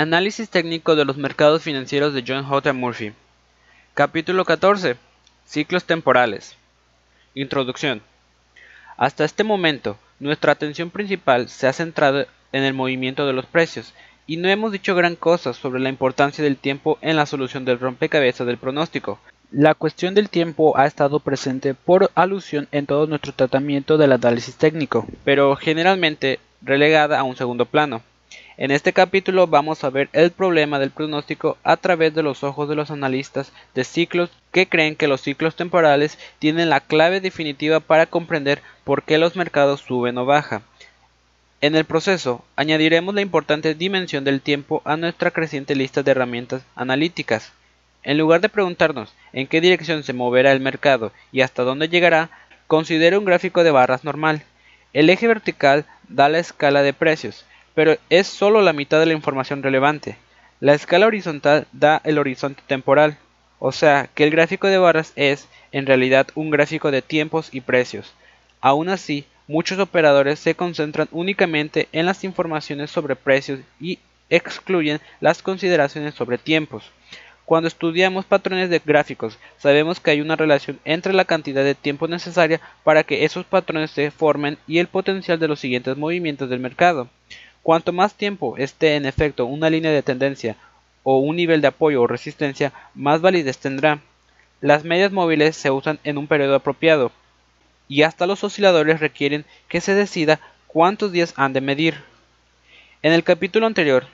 Análisis técnico de los mercados financieros de John J. Murphy. Capítulo 14. Ciclos temporales. Introducción. Hasta este momento, nuestra atención principal se ha centrado en el movimiento de los precios, y no hemos dicho gran cosa sobre la importancia del tiempo en la solución del rompecabezas del pronóstico. La cuestión del tiempo ha estado presente por alusión en todo nuestro tratamiento del análisis técnico, pero generalmente relegada a un segundo plano. En este capítulo vamos a ver el problema del pronóstico a través de los ojos de los analistas de ciclos que creen que los ciclos temporales tienen la clave definitiva para comprender por qué los mercados suben o bajan. En el proceso, añadiremos la importante dimensión del tiempo a nuestra creciente lista de herramientas analíticas. En lugar de preguntarnos en qué dirección se moverá el mercado y hasta dónde llegará, considere un gráfico de barras normal. El eje vertical da la escala de precios, pero es solo la mitad de la información relevante. La escala horizontal da el horizonte temporal, o sea que el gráfico de barras es, en realidad, un gráfico de tiempos y precios. Aún así, muchos operadores se concentran únicamente en las informaciones sobre precios y excluyen las consideraciones sobre tiempos. Cuando estudiamos patrones de gráficos, sabemos que hay una relación entre la cantidad de tiempo necesaria para que esos patrones se formen y el potencial de los siguientes movimientos del mercado. Cuanto más tiempo esté en efecto una línea de tendencia o un nivel de apoyo o resistencia, más validez tendrá. Las medias móviles se usan en un periodo apropiado, y hasta los osciladores requieren que se decida cuántos días han de medir. En el capítulo anterior,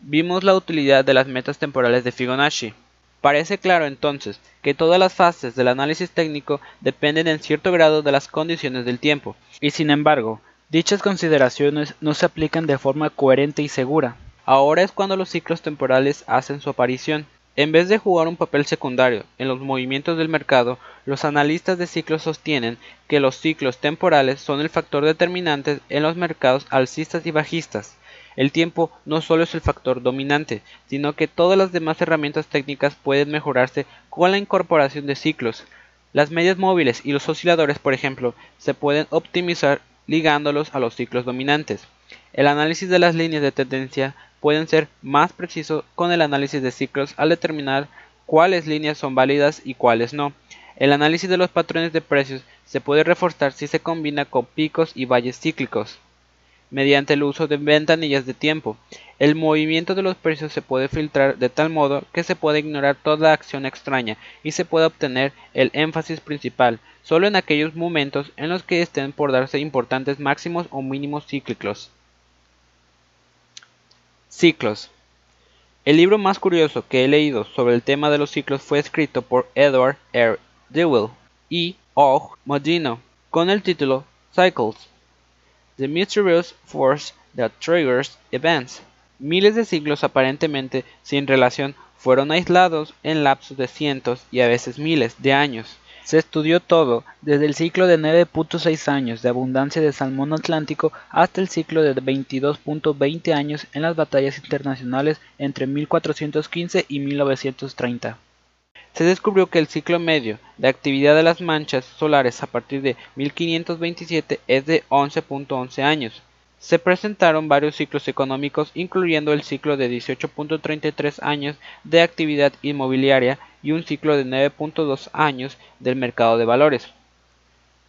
vimos la utilidad de las metas temporales de Fibonacci. Parece claro entonces que todas las fases del análisis técnico dependen en cierto grado de las condiciones del tiempo, y sin embargo, Dichas consideraciones no se aplican de forma coherente y segura. Ahora es cuando los ciclos temporales hacen su aparición. En vez de jugar un papel secundario en los movimientos del mercado, los analistas de ciclos sostienen que los ciclos temporales son el factor determinante en los mercados alcistas y bajistas. El tiempo no solo es el factor dominante, sino que todas las demás herramientas técnicas pueden mejorarse con la incorporación de ciclos. Las medias móviles y los osciladores, por ejemplo, se pueden optimizar ligándolos a los ciclos dominantes. El análisis de las líneas de tendencia pueden ser más preciso con el análisis de ciclos al determinar cuáles líneas son válidas y cuáles no. El análisis de los patrones de precios se puede reforzar si se combina con picos y valles cíclicos mediante el uso de ventanillas de tiempo. El movimiento de los precios se puede filtrar de tal modo que se puede ignorar toda acción extraña y se puede obtener el énfasis principal solo en aquellos momentos en los que estén por darse importantes máximos o mínimos cíclicos. Ciclos. El libro más curioso que he leído sobre el tema de los ciclos fue escrito por Edward R. Dewey y Og Modino con el título Cycles. The Mysterious Force That Triggers Events. Miles de ciclos aparentemente sin relación fueron aislados en lapsos de cientos y a veces miles de años. Se estudió todo, desde el ciclo de 9.6 años de abundancia de salmón atlántico hasta el ciclo de 22.20 años en las batallas internacionales entre 1415 y 1930 se descubrió que el ciclo medio de actividad de las manchas solares a partir de 1527 es de 11.11 años. Se presentaron varios ciclos económicos, incluyendo el ciclo de 18.33 años de actividad inmobiliaria y un ciclo de 9.2 años del mercado de valores.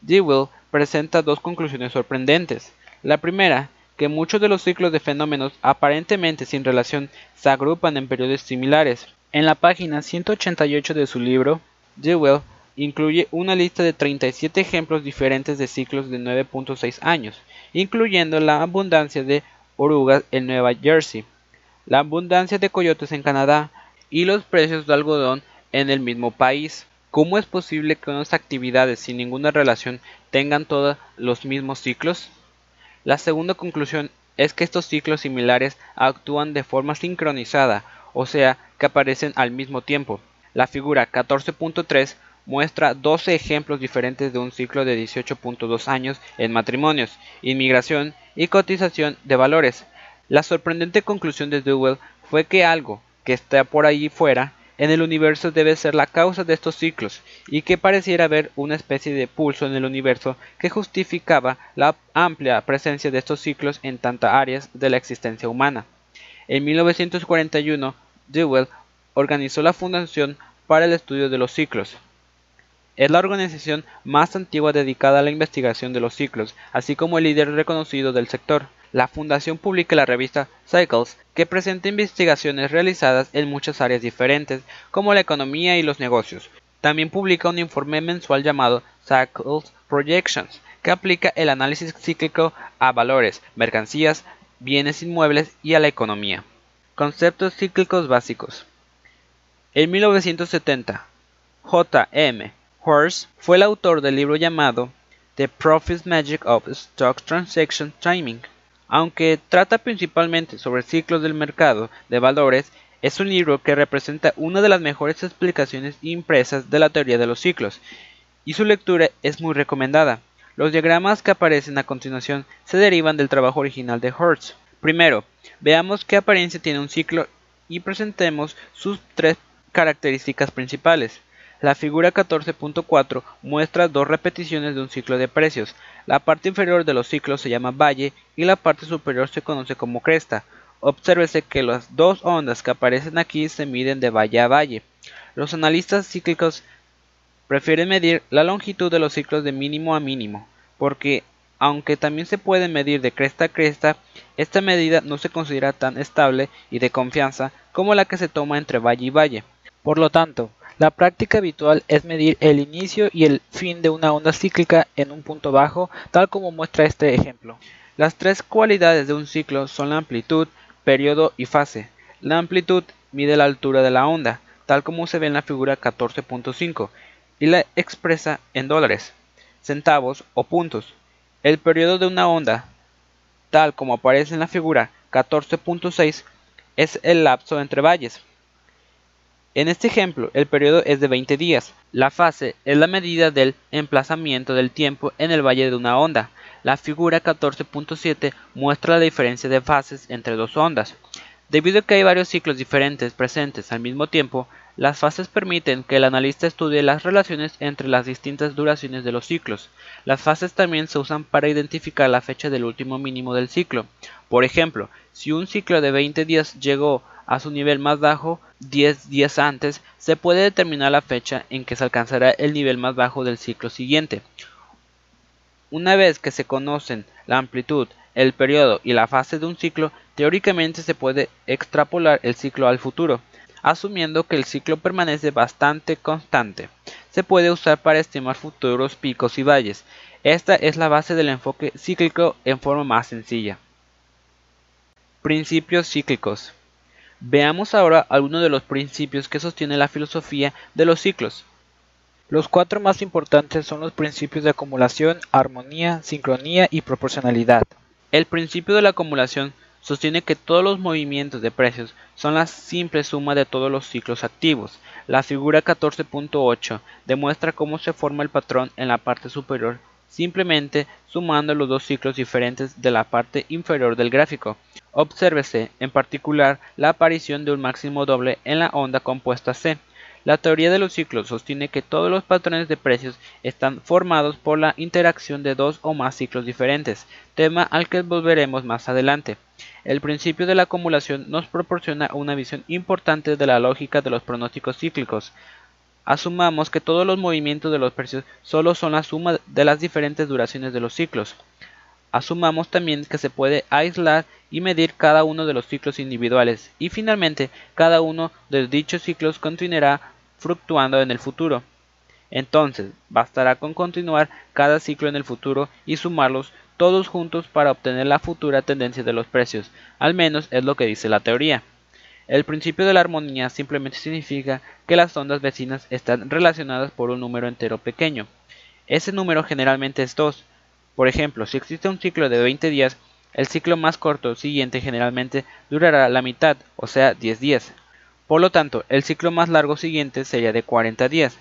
Dewey presenta dos conclusiones sorprendentes. La primera, que muchos de los ciclos de fenómenos aparentemente sin relación se agrupan en periodos similares. En la página 188 de su libro, Dewey incluye una lista de 37 ejemplos diferentes de ciclos de 9.6 años, incluyendo la abundancia de orugas en Nueva Jersey, la abundancia de coyotes en Canadá y los precios de algodón en el mismo país. ¿Cómo es posible que unas actividades sin ninguna relación tengan todos los mismos ciclos? La segunda conclusión es que estos ciclos similares actúan de forma sincronizada, o sea, que aparecen al mismo tiempo. La figura 14.3 muestra 12 ejemplos diferentes de un ciclo de 18.2 años en matrimonios, inmigración y cotización de valores. La sorprendente conclusión de Dewey fue que algo que está por allí fuera en el universo debe ser la causa de estos ciclos y que pareciera haber una especie de pulso en el universo que justificaba la amplia presencia de estos ciclos en tantas áreas de la existencia humana. En 1941, Dewey organizó la Fundación para el Estudio de los Ciclos. Es la organización más antigua dedicada a la investigación de los ciclos, así como el líder reconocido del sector. La fundación publica la revista Cycles, que presenta investigaciones realizadas en muchas áreas diferentes, como la economía y los negocios. También publica un informe mensual llamado Cycles Projections, que aplica el análisis cíclico a valores, mercancías, bienes inmuebles y a la economía. Conceptos cíclicos básicos. En 1970, J.M. Horse fue el autor del libro llamado The Profit Magic of Stock Transaction Timing. Aunque trata principalmente sobre ciclos del mercado de valores, es un libro que representa una de las mejores explicaciones impresas de la teoría de los ciclos, y su lectura es muy recomendada. Los diagramas que aparecen a continuación se derivan del trabajo original de Hertz. Primero, veamos qué apariencia tiene un ciclo y presentemos sus tres características principales. La figura 14.4 muestra dos repeticiones de un ciclo de precios. La parte inferior de los ciclos se llama valle y la parte superior se conoce como cresta. Obsérvese que las dos ondas que aparecen aquí se miden de valle a valle. Los analistas cíclicos prefieren medir la longitud de los ciclos de mínimo a mínimo, porque aunque también se puede medir de cresta a cresta, esta medida no se considera tan estable y de confianza como la que se toma entre valle y valle. Por lo tanto, la práctica habitual es medir el inicio y el fin de una onda cíclica en un punto bajo, tal como muestra este ejemplo. Las tres cualidades de un ciclo son la amplitud, periodo y fase. La amplitud mide la altura de la onda, tal como se ve en la figura 14.5, y la expresa en dólares, centavos o puntos. El periodo de una onda, tal como aparece en la figura 14.6, es el lapso entre valles. En este ejemplo, el periodo es de 20 días. La fase es la medida del emplazamiento del tiempo en el valle de una onda. La figura 14.7 muestra la diferencia de fases entre dos ondas. Debido a que hay varios ciclos diferentes presentes al mismo tiempo, las fases permiten que el analista estudie las relaciones entre las distintas duraciones de los ciclos. Las fases también se usan para identificar la fecha del último mínimo del ciclo. Por ejemplo, si un ciclo de 20 días llegó a su nivel más bajo 10 días antes, se puede determinar la fecha en que se alcanzará el nivel más bajo del ciclo siguiente. Una vez que se conocen la amplitud, el periodo y la fase de un ciclo, teóricamente se puede extrapolar el ciclo al futuro, asumiendo que el ciclo permanece bastante constante. Se puede usar para estimar futuros picos y valles. Esta es la base del enfoque cíclico en forma más sencilla. Principios cíclicos. Veamos ahora algunos de los principios que sostiene la filosofía de los ciclos. Los cuatro más importantes son los principios de acumulación, armonía, sincronía y proporcionalidad. El principio de la acumulación sostiene que todos los movimientos de precios son la simple suma de todos los ciclos activos. La figura 14.8 demuestra cómo se forma el patrón en la parte superior simplemente sumando los dos ciclos diferentes de la parte inferior del gráfico. Obsérvese, en particular, la aparición de un máximo doble en la onda compuesta C. La teoría de los ciclos sostiene que todos los patrones de precios están formados por la interacción de dos o más ciclos diferentes, tema al que volveremos más adelante. El principio de la acumulación nos proporciona una visión importante de la lógica de los pronósticos cíclicos. Asumamos que todos los movimientos de los precios solo son la suma de las diferentes duraciones de los ciclos. Asumamos también que se puede aislar y medir cada uno de los ciclos individuales y finalmente cada uno de dichos ciclos continuará fluctuando en el futuro. Entonces, bastará con continuar cada ciclo en el futuro y sumarlos todos juntos para obtener la futura tendencia de los precios, al menos es lo que dice la teoría. El principio de la armonía simplemente significa que las ondas vecinas están relacionadas por un número entero pequeño. Ese número generalmente es 2. Por ejemplo, si existe un ciclo de 20 días, el ciclo más corto siguiente generalmente durará la mitad, o sea 10 días. Por lo tanto, el ciclo más largo siguiente sería de 40 días.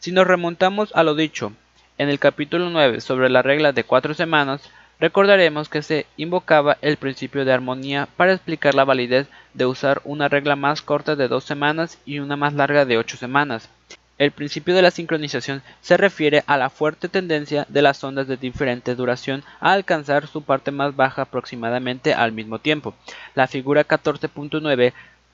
Si nos remontamos a lo dicho en el capítulo 9 sobre la regla de 4 semanas, Recordaremos que se invocaba el principio de armonía para explicar la validez de usar una regla más corta de dos semanas y una más larga de ocho semanas. El principio de la sincronización se refiere a la fuerte tendencia de las ondas de diferente duración a alcanzar su parte más baja aproximadamente al mismo tiempo. La figura 14.9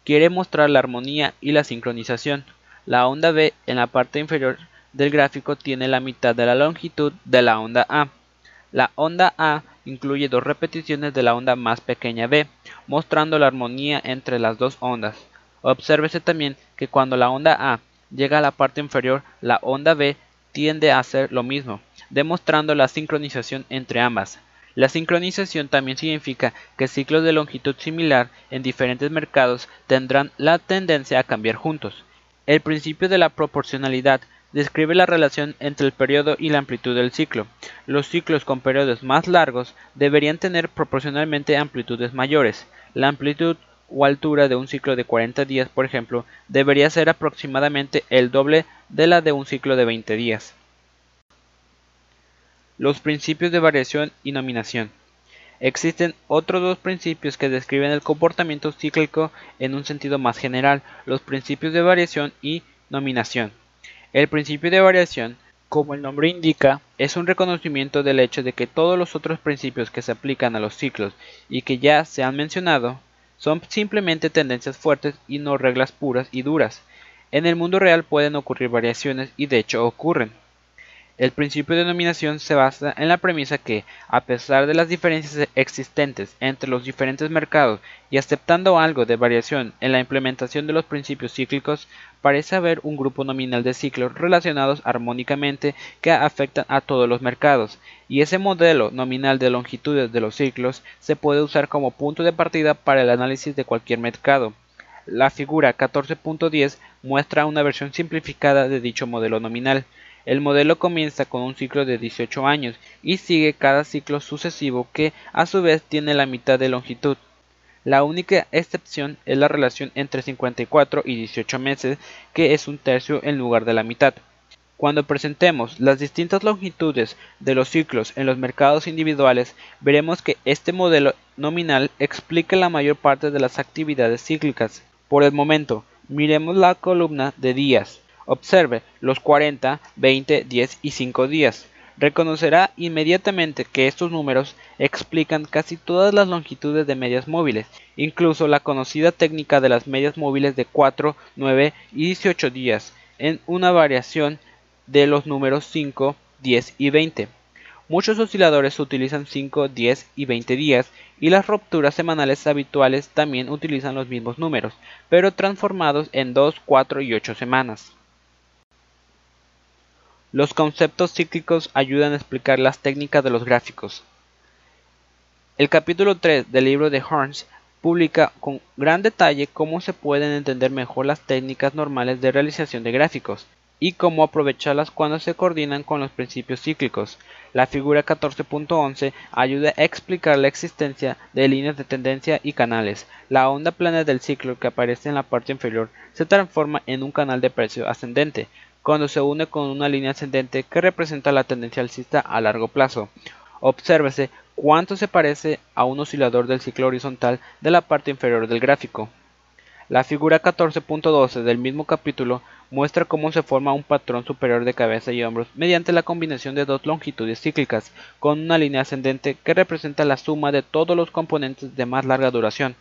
quiere mostrar la armonía y la sincronización. La onda B en la parte inferior del gráfico tiene la mitad de la longitud de la onda A. La onda A incluye dos repeticiones de la onda más pequeña B, mostrando la armonía entre las dos ondas. Obsérvese también que cuando la onda A llega a la parte inferior, la onda B tiende a hacer lo mismo, demostrando la sincronización entre ambas. La sincronización también significa que ciclos de longitud similar en diferentes mercados tendrán la tendencia a cambiar juntos. El principio de la proporcionalidad describe la relación entre el periodo y la amplitud del ciclo. Los ciclos con periodos más largos deberían tener proporcionalmente amplitudes mayores. La amplitud o altura de un ciclo de 40 días, por ejemplo, debería ser aproximadamente el doble de la de un ciclo de 20 días. Los principios de variación y nominación. Existen otros dos principios que describen el comportamiento cíclico en un sentido más general, los principios de variación y nominación. El principio de variación, como el nombre indica, es un reconocimiento del hecho de que todos los otros principios que se aplican a los ciclos y que ya se han mencionado son simplemente tendencias fuertes y no reglas puras y duras. En el mundo real pueden ocurrir variaciones y de hecho ocurren. El principio de nominación se basa en la premisa que, a pesar de las diferencias existentes entre los diferentes mercados y aceptando algo de variación en la implementación de los principios cíclicos, parece haber un grupo nominal de ciclos relacionados armónicamente que afectan a todos los mercados, y ese modelo nominal de longitudes de los ciclos se puede usar como punto de partida para el análisis de cualquier mercado. La figura 14.10 muestra una versión simplificada de dicho modelo nominal. El modelo comienza con un ciclo de 18 años y sigue cada ciclo sucesivo que a su vez tiene la mitad de longitud. La única excepción es la relación entre 54 y 18 meses, que es un tercio en lugar de la mitad. Cuando presentemos las distintas longitudes de los ciclos en los mercados individuales, veremos que este modelo nominal explica la mayor parte de las actividades cíclicas. Por el momento, miremos la columna de días. Observe los 40, 20, 10 y 5 días. Reconocerá inmediatamente que estos números explican casi todas las longitudes de medias móviles, incluso la conocida técnica de las medias móviles de 4, 9 y 18 días, en una variación de los números 5, 10 y 20. Muchos osciladores utilizan 5, 10 y 20 días y las rupturas semanales habituales también utilizan los mismos números, pero transformados en 2, 4 y 8 semanas. Los conceptos cíclicos ayudan a explicar las técnicas de los gráficos. El capítulo 3 del libro de Horns publica con gran detalle cómo se pueden entender mejor las técnicas normales de realización de gráficos y cómo aprovecharlas cuando se coordinan con los principios cíclicos. La figura 14.11 ayuda a explicar la existencia de líneas de tendencia y canales. La onda plana del ciclo que aparece en la parte inferior se transforma en un canal de precio ascendente, cuando se une con una línea ascendente que representa la tendencia alcista a largo plazo. Obsérvese cuánto se parece a un oscilador del ciclo horizontal de la parte inferior del gráfico. La figura 14.12 del mismo capítulo muestra cómo se forma un patrón superior de cabeza y hombros mediante la combinación de dos longitudes cíclicas, con una línea ascendente que representa la suma de todos los componentes de más larga duración.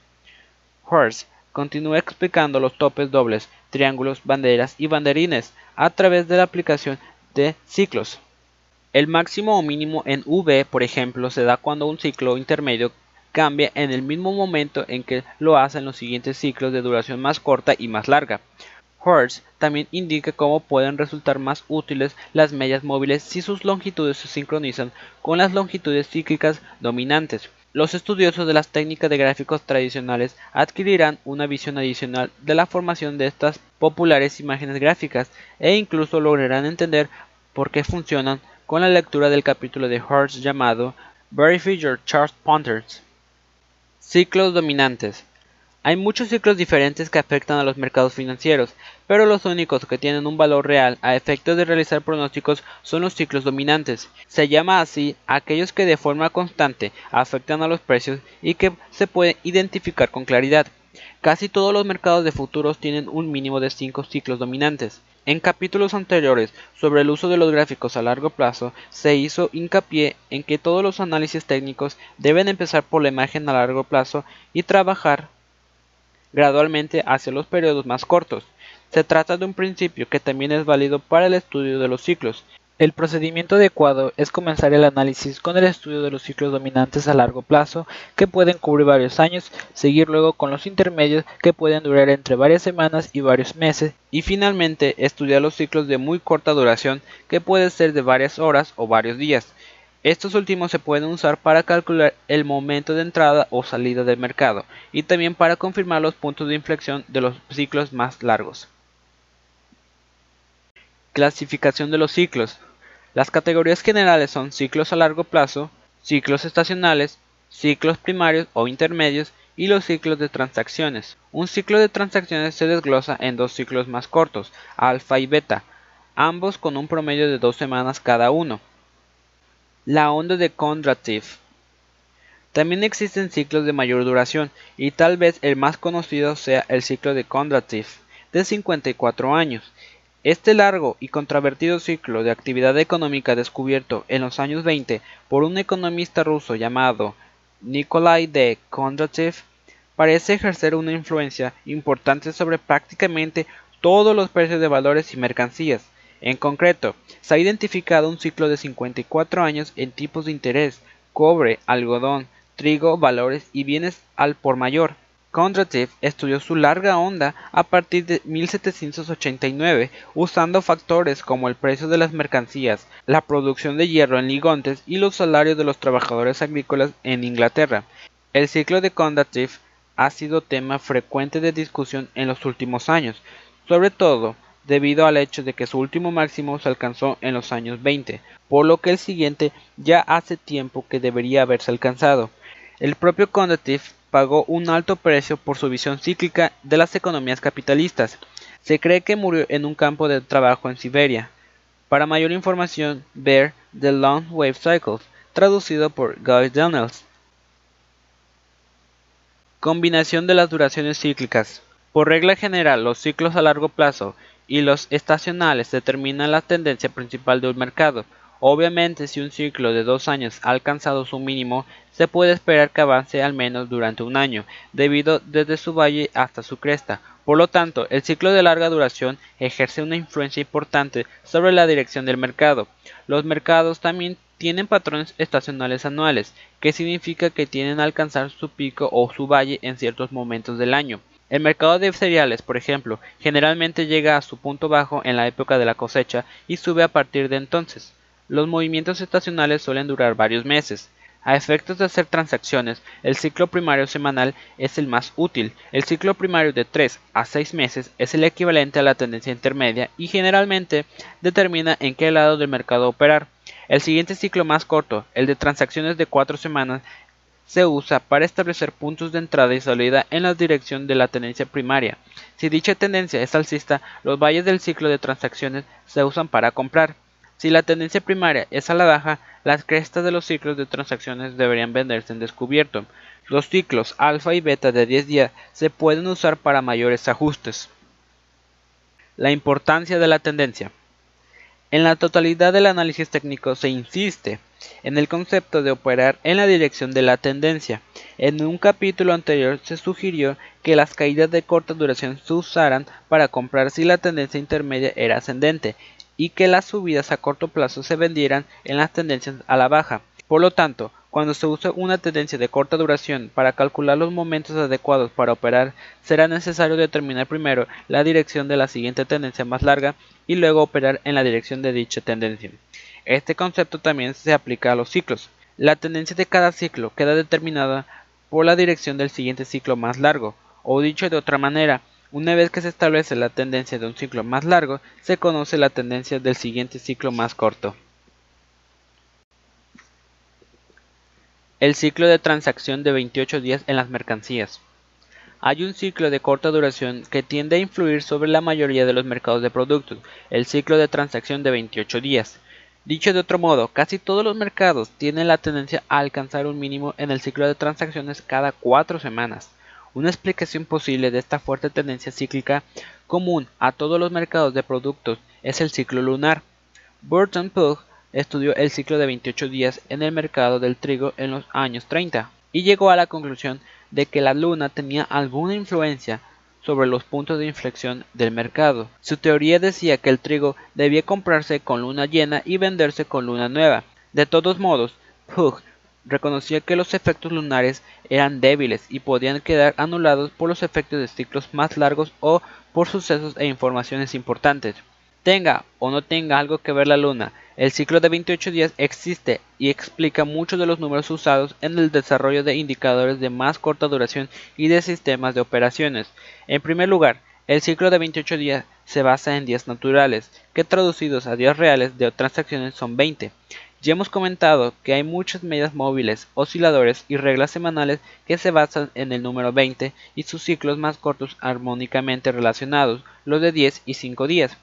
Horst continúa explicando los topes dobles, triángulos, banderas y banderines a través de la aplicación de ciclos. El máximo o mínimo en V, por ejemplo, se da cuando un ciclo intermedio cambia en el mismo momento en que lo hacen los siguientes ciclos de duración más corta y más larga. Hertz también indica cómo pueden resultar más útiles las medias móviles si sus longitudes se sincronizan con las longitudes cíclicas dominantes. Los estudiosos de las técnicas de gráficos tradicionales adquirirán una visión adicional de la formación de estas populares imágenes gráficas e incluso lograrán entender por qué funcionan con la lectura del capítulo de Hertz llamado Verify Your Chart Patterns. Ciclos dominantes. Hay muchos ciclos diferentes que afectan a los mercados financieros, pero los únicos que tienen un valor real a efectos de realizar pronósticos son los ciclos dominantes. Se llama así aquellos que de forma constante afectan a los precios y que se pueden identificar con claridad. Casi todos los mercados de futuros tienen un mínimo de 5 ciclos dominantes. En capítulos anteriores sobre el uso de los gráficos a largo plazo, se hizo hincapié en que todos los análisis técnicos deben empezar por la imagen a largo plazo y trabajar gradualmente hacia los periodos más cortos. Se trata de un principio que también es válido para el estudio de los ciclos, el procedimiento adecuado es comenzar el análisis con el estudio de los ciclos dominantes a largo plazo, que pueden cubrir varios años, seguir luego con los intermedios, que pueden durar entre varias semanas y varios meses, y finalmente estudiar los ciclos de muy corta duración, que pueden ser de varias horas o varios días. Estos últimos se pueden usar para calcular el momento de entrada o salida del mercado, y también para confirmar los puntos de inflexión de los ciclos más largos. Clasificación de los ciclos. Las categorías generales son ciclos a largo plazo, ciclos estacionales, ciclos primarios o intermedios y los ciclos de transacciones. Un ciclo de transacciones se desglosa en dos ciclos más cortos, alfa y beta, ambos con un promedio de dos semanas cada uno. La onda de Kondratiev. También existen ciclos de mayor duración y tal vez el más conocido sea el ciclo de Kondratiev de 54 años, este largo y controvertido ciclo de actividad económica descubierto en los años 20 por un economista ruso llamado Nikolai de Kondratiev parece ejercer una influencia importante sobre prácticamente todos los precios de valores y mercancías. En concreto, se ha identificado un ciclo de 54 años en tipos de interés, cobre, algodón, trigo, valores y bienes al por mayor. Kondratiev estudió su larga onda a partir de 1789 usando factores como el precio de las mercancías, la producción de hierro en ligontes y los salarios de los trabajadores agrícolas en Inglaterra. El ciclo de Kondratiev ha sido tema frecuente de discusión en los últimos años, sobre todo debido al hecho de que su último máximo se alcanzó en los años 20, por lo que el siguiente ya hace tiempo que debería haberse alcanzado. El propio Kondratiev pagó un alto precio por su visión cíclica de las economías capitalistas. Se cree que murió en un campo de trabajo en Siberia. Para mayor información, ver The Long Wave Cycles, traducido por Guy Daniels. Combinación de las duraciones cíclicas. Por regla general, los ciclos a largo plazo y los estacionales determinan la tendencia principal de un mercado. Obviamente, si un ciclo de dos años ha alcanzado su mínimo, se puede esperar que avance al menos durante un año, debido desde su valle hasta su cresta. Por lo tanto, el ciclo de larga duración ejerce una influencia importante sobre la dirección del mercado. Los mercados también tienen patrones estacionales anuales, que significa que tienen a alcanzar su pico o su valle en ciertos momentos del año. El mercado de cereales, por ejemplo, generalmente llega a su punto bajo en la época de la cosecha y sube a partir de entonces. Los movimientos estacionales suelen durar varios meses. A efectos de hacer transacciones, el ciclo primario semanal es el más útil. El ciclo primario de 3 a 6 meses es el equivalente a la tendencia intermedia y generalmente determina en qué lado del mercado operar. El siguiente ciclo más corto, el de transacciones de 4 semanas, se usa para establecer puntos de entrada y salida en la dirección de la tendencia primaria. Si dicha tendencia es alcista, los valles del ciclo de transacciones se usan para comprar. Si la tendencia primaria es a la baja, las crestas de los ciclos de transacciones deberían venderse en descubierto. Los ciclos alfa y beta de 10 días se pueden usar para mayores ajustes. La importancia de la tendencia. En la totalidad del análisis técnico se insiste en el concepto de operar en la dirección de la tendencia. En un capítulo anterior se sugirió que las caídas de corta duración se usaran para comprar si la tendencia intermedia era ascendente y que las subidas a corto plazo se vendieran en las tendencias a la baja. Por lo tanto, cuando se use una tendencia de corta duración para calcular los momentos adecuados para operar, será necesario determinar primero la dirección de la siguiente tendencia más larga y luego operar en la dirección de dicha tendencia. Este concepto también se aplica a los ciclos. La tendencia de cada ciclo queda determinada por la dirección del siguiente ciclo más largo, o dicho de otra manera, una vez que se establece la tendencia de un ciclo más largo, se conoce la tendencia del siguiente ciclo más corto. El ciclo de transacción de 28 días en las mercancías. Hay un ciclo de corta duración que tiende a influir sobre la mayoría de los mercados de productos, el ciclo de transacción de 28 días. Dicho de otro modo, casi todos los mercados tienen la tendencia a alcanzar un mínimo en el ciclo de transacciones cada cuatro semanas. Una explicación posible de esta fuerte tendencia cíclica común a todos los mercados de productos es el ciclo lunar. Burton Pugh estudió el ciclo de 28 días en el mercado del trigo en los años 30 y llegó a la conclusión de que la luna tenía alguna influencia sobre los puntos de inflexión del mercado. Su teoría decía que el trigo debía comprarse con luna llena y venderse con luna nueva. De todos modos, Pugh reconocía que los efectos lunares eran débiles y podían quedar anulados por los efectos de ciclos más largos o por sucesos e informaciones importantes. Tenga o no tenga algo que ver la luna, el ciclo de 28 días existe y explica muchos de los números usados en el desarrollo de indicadores de más corta duración y de sistemas de operaciones. En primer lugar, el ciclo de 28 días se basa en días naturales, que traducidos a días reales de transacciones son 20. Ya hemos comentado que hay muchas medias móviles, osciladores y reglas semanales que se basan en el número 20 y sus ciclos más cortos armónicamente relacionados, los de 10 y 5 días.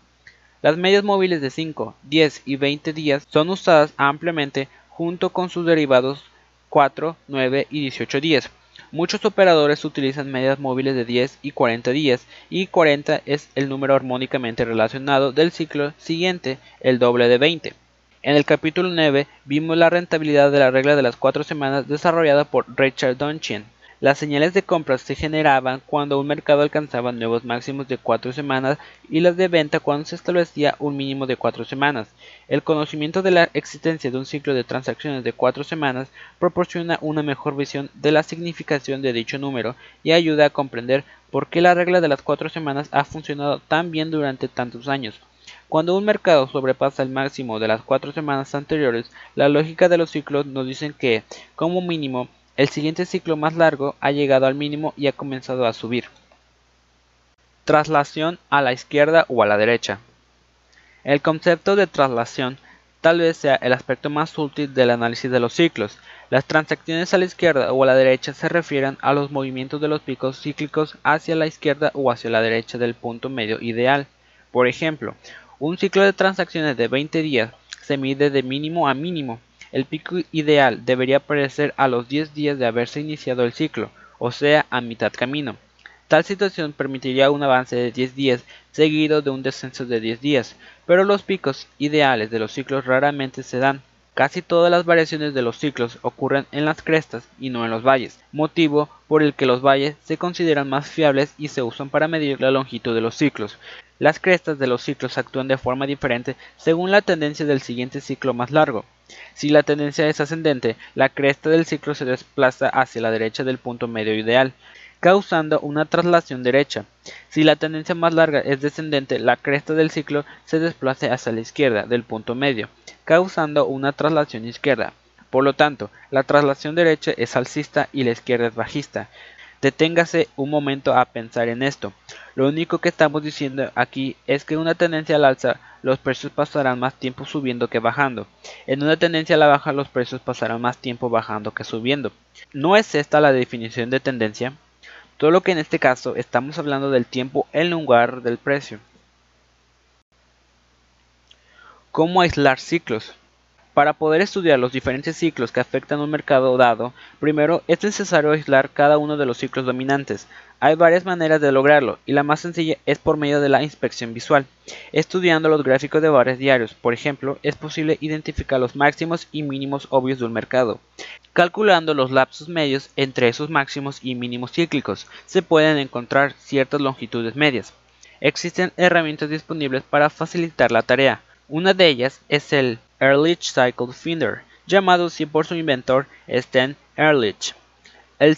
Las medias móviles de 5, 10 y 20 días son usadas ampliamente junto con sus derivados 4, 9 y 18 días. Muchos operadores utilizan medias móviles de 10 y 40 días y 40 es el número armónicamente relacionado del ciclo siguiente, el doble de 20. En el capítulo 9 vimos la rentabilidad de la regla de las 4 semanas desarrollada por Richard Donchian. Las señales de compra se generaban cuando un mercado alcanzaba nuevos máximos de 4 semanas y las de venta cuando se establecía un mínimo de 4 semanas. El conocimiento de la existencia de un ciclo de transacciones de 4 semanas proporciona una mejor visión de la significación de dicho número y ayuda a comprender por qué la regla de las 4 semanas ha funcionado tan bien durante tantos años. Cuando un mercado sobrepasa el máximo de las 4 semanas anteriores, la lógica de los ciclos nos dice que, como mínimo, el siguiente ciclo más largo ha llegado al mínimo y ha comenzado a subir. Traslación a la izquierda o a la derecha. El concepto de traslación tal vez sea el aspecto más útil del análisis de los ciclos. Las transacciones a la izquierda o a la derecha se refieren a los movimientos de los picos cíclicos hacia la izquierda o hacia la derecha del punto medio ideal. Por ejemplo, un ciclo de transacciones de 20 días se mide de mínimo a mínimo el pico ideal debería aparecer a los 10 días de haberse iniciado el ciclo, o sea, a mitad camino. Tal situación permitiría un avance de 10 días seguido de un descenso de 10 días, pero los picos ideales de los ciclos raramente se dan. Casi todas las variaciones de los ciclos ocurren en las crestas y no en los valles, motivo por el que los valles se consideran más fiables y se usan para medir la longitud de los ciclos. Las crestas de los ciclos actúan de forma diferente según la tendencia del siguiente ciclo más largo. Si la tendencia es ascendente, la cresta del ciclo se desplaza hacia la derecha del punto medio ideal, causando una traslación derecha. Si la tendencia más larga es descendente, la cresta del ciclo se desplaza hacia la izquierda del punto medio, causando una traslación izquierda. Por lo tanto, la traslación derecha es alcista y la izquierda es bajista. Deténgase un momento a pensar en esto. Lo único que estamos diciendo aquí es que una tendencia al alza los precios pasarán más tiempo subiendo que bajando. En una tendencia a la baja los precios pasarán más tiempo bajando que subiendo. ¿No es esta la definición de tendencia? Todo lo que en este caso estamos hablando del tiempo en lugar del precio. ¿Cómo aislar ciclos? Para poder estudiar los diferentes ciclos que afectan un mercado dado, primero es necesario aislar cada uno de los ciclos dominantes. Hay varias maneras de lograrlo, y la más sencilla es por medio de la inspección visual. Estudiando los gráficos de varios diarios, por ejemplo, es posible identificar los máximos y mínimos obvios de un mercado. Calculando los lapsos medios entre esos máximos y mínimos cíclicos, se pueden encontrar ciertas longitudes medias. Existen herramientas disponibles para facilitar la tarea. Una de ellas es el Ehrlich Cycle Finder, llamado así por su inventor Sten Ehrlich. El,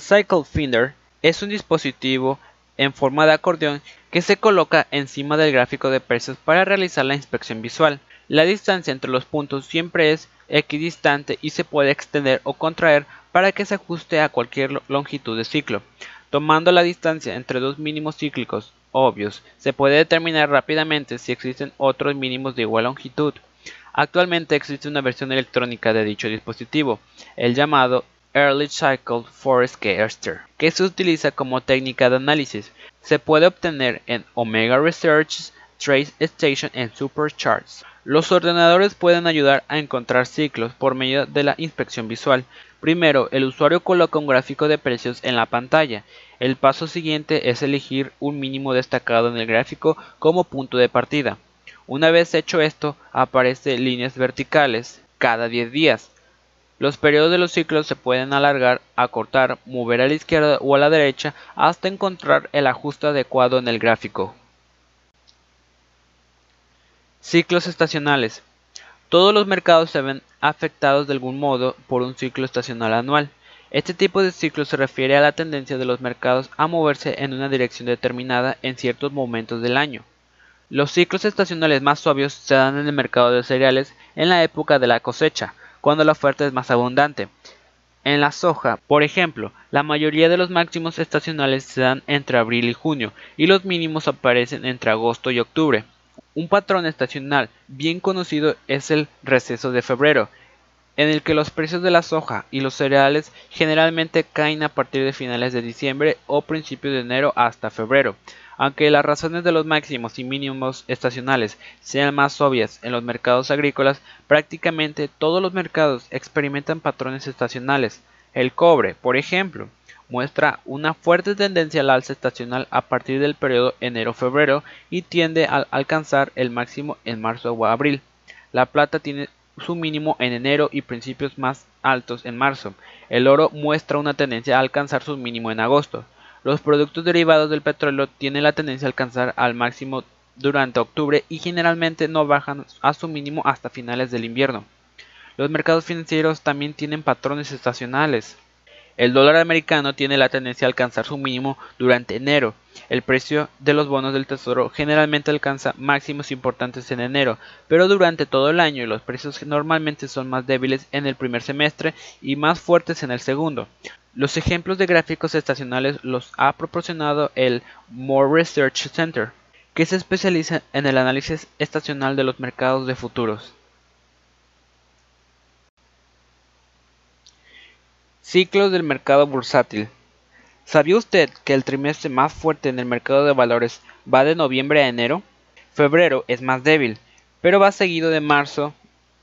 Cycle Finder es un dispositivo en forma de acordeón que se coloca encima del gráfico de precios para realizar la inspección visual. La distancia entre los puntos siempre es equidistante y se puede extender o contraer para que se ajuste a cualquier longitud de ciclo. Tomando la distancia entre dos mínimos cíclicos obvios, se puede determinar rápidamente si existen otros mínimos de igual longitud. Actualmente existe una versión electrónica de dicho dispositivo, el llamado Early Cycle Forecastor, que se utiliza como técnica de análisis. Se puede obtener en Omega Research Trace Station en Supercharts. Los ordenadores pueden ayudar a encontrar ciclos por medio de la inspección visual. Primero, el usuario coloca un gráfico de precios en la pantalla. El paso siguiente es elegir un mínimo destacado en el gráfico como punto de partida. Una vez hecho esto, aparecen líneas verticales cada 10 días. Los periodos de los ciclos se pueden alargar, acortar, mover a la izquierda o a la derecha hasta encontrar el ajuste adecuado en el gráfico. Ciclos estacionales. Todos los mercados se ven afectados de algún modo por un ciclo estacional anual. Este tipo de ciclo se refiere a la tendencia de los mercados a moverse en una dirección determinada en ciertos momentos del año. Los ciclos estacionales más obvios se dan en el mercado de cereales en la época de la cosecha, cuando la oferta es más abundante. En la soja, por ejemplo, la mayoría de los máximos estacionales se dan entre abril y junio y los mínimos aparecen entre agosto y octubre. Un patrón estacional bien conocido es el receso de febrero, en el que los precios de la soja y los cereales generalmente caen a partir de finales de diciembre o principios de enero hasta febrero. Aunque las razones de los máximos y mínimos estacionales sean más obvias en los mercados agrícolas, prácticamente todos los mercados experimentan patrones estacionales. El cobre, por ejemplo, muestra una fuerte tendencia al alza estacional a partir del periodo enero-febrero y tiende a alcanzar el máximo en marzo o abril. La plata tiene su mínimo en enero y principios más altos en marzo. El oro muestra una tendencia a alcanzar su mínimo en agosto. Los productos derivados del petróleo tienen la tendencia a alcanzar al máximo durante octubre y generalmente no bajan a su mínimo hasta finales del invierno. Los mercados financieros también tienen patrones estacionales. El dólar americano tiene la tendencia a alcanzar su mínimo durante enero. El precio de los bonos del tesoro generalmente alcanza máximos importantes en enero, pero durante todo el año los precios normalmente son más débiles en el primer semestre y más fuertes en el segundo. Los ejemplos de gráficos estacionales los ha proporcionado el More Research Center, que se especializa en el análisis estacional de los mercados de futuros. Ciclos del mercado bursátil. ¿Sabía usted que el trimestre más fuerte en el mercado de valores va de noviembre a enero? Febrero es más débil, pero va seguido de marzo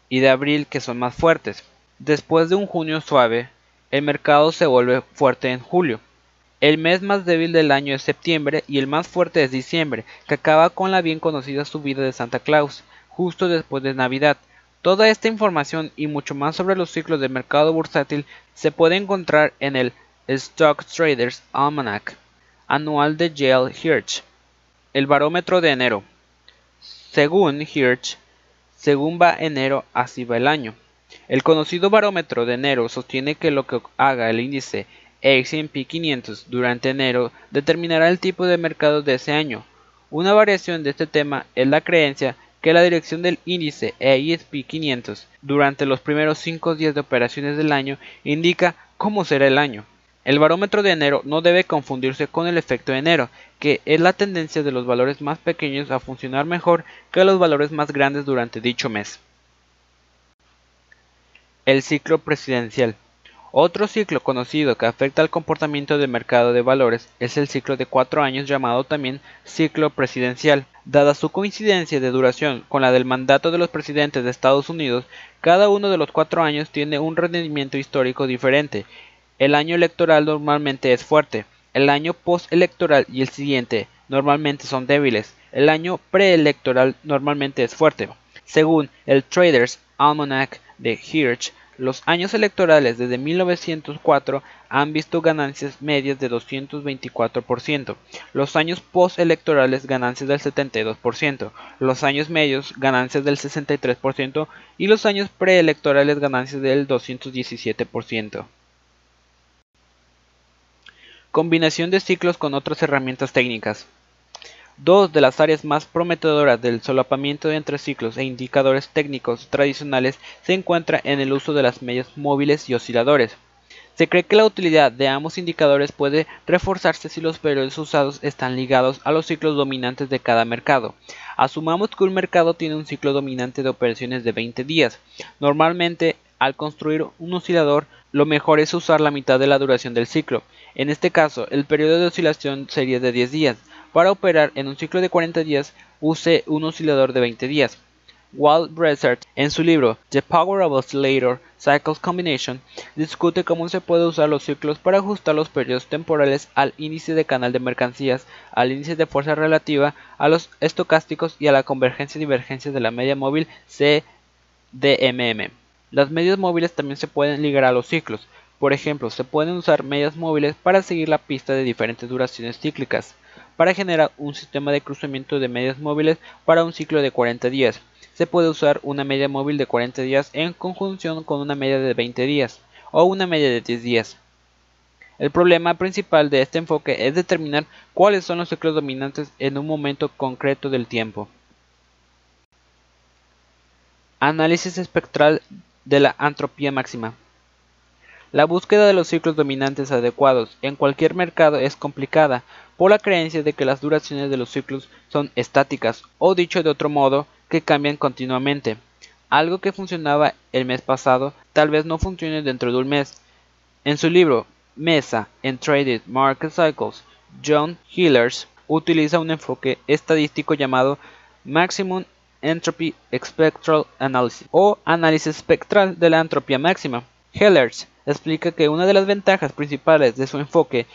y de abril que son más fuertes. Después de un junio suave, el mercado se vuelve fuerte en julio. El mes más débil del año es septiembre y el más fuerte es diciembre, que acaba con la bien conocida subida de Santa Claus, justo después de Navidad, Toda esta información y mucho más sobre los ciclos del mercado bursátil se puede encontrar en el Stock Traders Almanac anual de Yale Hirsch. El barómetro de enero. Según Hirsch, según va enero, así va el año. El conocido barómetro de enero sostiene que lo que haga el índice S&P 500 durante enero determinará el tipo de mercado de ese año. Una variación de este tema es la creencia que la dirección del índice EISP 500 durante los primeros 5 días de operaciones del año indica cómo será el año. El barómetro de enero no debe confundirse con el efecto de enero, que es la tendencia de los valores más pequeños a funcionar mejor que los valores más grandes durante dicho mes. El ciclo presidencial. Otro ciclo conocido que afecta al comportamiento del mercado de valores es el ciclo de cuatro años llamado también ciclo presidencial. Dada su coincidencia de duración con la del mandato de los presidentes de Estados Unidos, cada uno de los cuatro años tiene un rendimiento histórico diferente. El año electoral normalmente es fuerte, el año postelectoral y el siguiente normalmente son débiles, el año preelectoral normalmente es fuerte. Según el Traders Almanac de Hirsch, los años electorales desde 1904 han visto ganancias medias de 224%, los años postelectorales ganancias del 72%, los años medios ganancias del 63% y los años preelectorales ganancias del 217%. Combinación de ciclos con otras herramientas técnicas. Dos de las áreas más prometedoras del solapamiento entre ciclos e indicadores técnicos tradicionales se encuentra en el uso de las medias móviles y osciladores. Se cree que la utilidad de ambos indicadores puede reforzarse si los periodos usados están ligados a los ciclos dominantes de cada mercado. Asumamos que un mercado tiene un ciclo dominante de operaciones de 20 días. Normalmente, al construir un oscilador, lo mejor es usar la mitad de la duración del ciclo. En este caso, el periodo de oscilación sería de 10 días. Para operar en un ciclo de 40 días, use un oscilador de 20 días. Walt Bressert, en su libro The Power of Oscillator Cycles Combination, discute cómo se puede usar los ciclos para ajustar los periodos temporales al índice de canal de mercancías, al índice de fuerza relativa, a los estocásticos y a la convergencia y divergencia de la media móvil CDMM. Las medias móviles también se pueden ligar a los ciclos. Por ejemplo, se pueden usar medias móviles para seguir la pista de diferentes duraciones cíclicas, para generar un sistema de cruzamiento de medias móviles para un ciclo de 40 días. Se puede usar una media móvil de 40 días en conjunción con una media de 20 días o una media de 10 días. El problema principal de este enfoque es determinar cuáles son los ciclos dominantes en un momento concreto del tiempo. Análisis espectral de la antropía máxima. La búsqueda de los ciclos dominantes adecuados en cualquier mercado es complicada por la creencia de que las duraciones de los ciclos son estáticas o dicho de otro modo, que cambian continuamente. Algo que funcionaba el mes pasado tal vez no funcione dentro de un mes. En su libro Mesa en Traded Market Cycles, John Hillers utiliza un enfoque estadístico llamado Maximum Entropy Spectral Analysis o análisis espectral de la entropía máxima. Hillers explica que una de las ventajas principales de su enfoque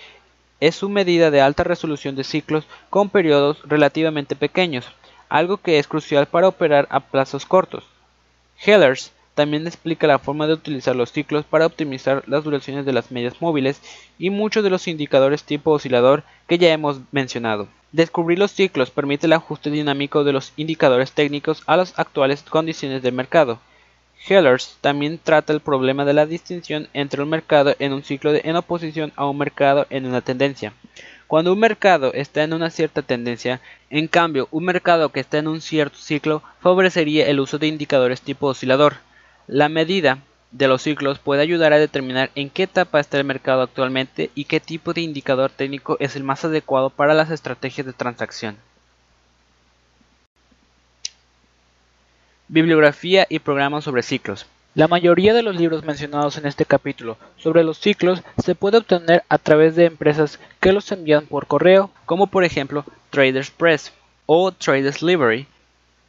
es su medida de alta resolución de ciclos con periodos relativamente pequeños, algo que es crucial para operar a plazos cortos. Hellers también explica la forma de utilizar los ciclos para optimizar las duraciones de las medias móviles y muchos de los indicadores tipo oscilador que ya hemos mencionado. Descubrir los ciclos permite el ajuste dinámico de los indicadores técnicos a las actuales condiciones del mercado. Hellers también trata el problema de la distinción entre un mercado en un ciclo en oposición a un mercado en una tendencia. Cuando un mercado está en una cierta tendencia, en cambio, un mercado que está en un cierto ciclo favorecería el uso de indicadores tipo oscilador. La medida de los ciclos puede ayudar a determinar en qué etapa está el mercado actualmente y qué tipo de indicador técnico es el más adecuado para las estrategias de transacción. Bibliografía y programas sobre ciclos. La mayoría de los libros mencionados en este capítulo sobre los ciclos se puede obtener a través de empresas que los envían por correo, como por ejemplo Traders Press o Traders Library,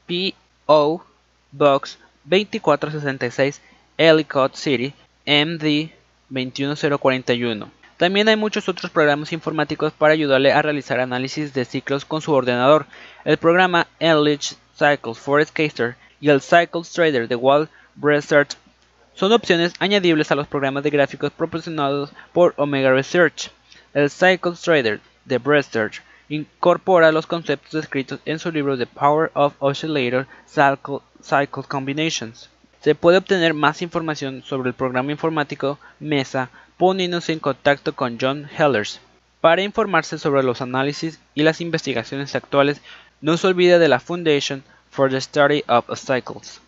P.O. Box 2466 Ellicott City, MD 21041. También hay muchos otros programas informáticos para ayudarle a realizar análisis de ciclos con su ordenador. El programa Enlich Cycles for Skater y el Cycles Trader de Walt Research son opciones añadibles a los programas de gráficos proporcionados por Omega Research. El Cycles Trader de Research incorpora los conceptos descritos en su libro The Power of Oscillator Cycle, Combinations. Se puede obtener más información sobre el programa informático MESA poniéndose en contacto con John Hellers. Para informarse sobre los análisis y las investigaciones actuales, no se olvide de la Foundation for the Study of Cycles.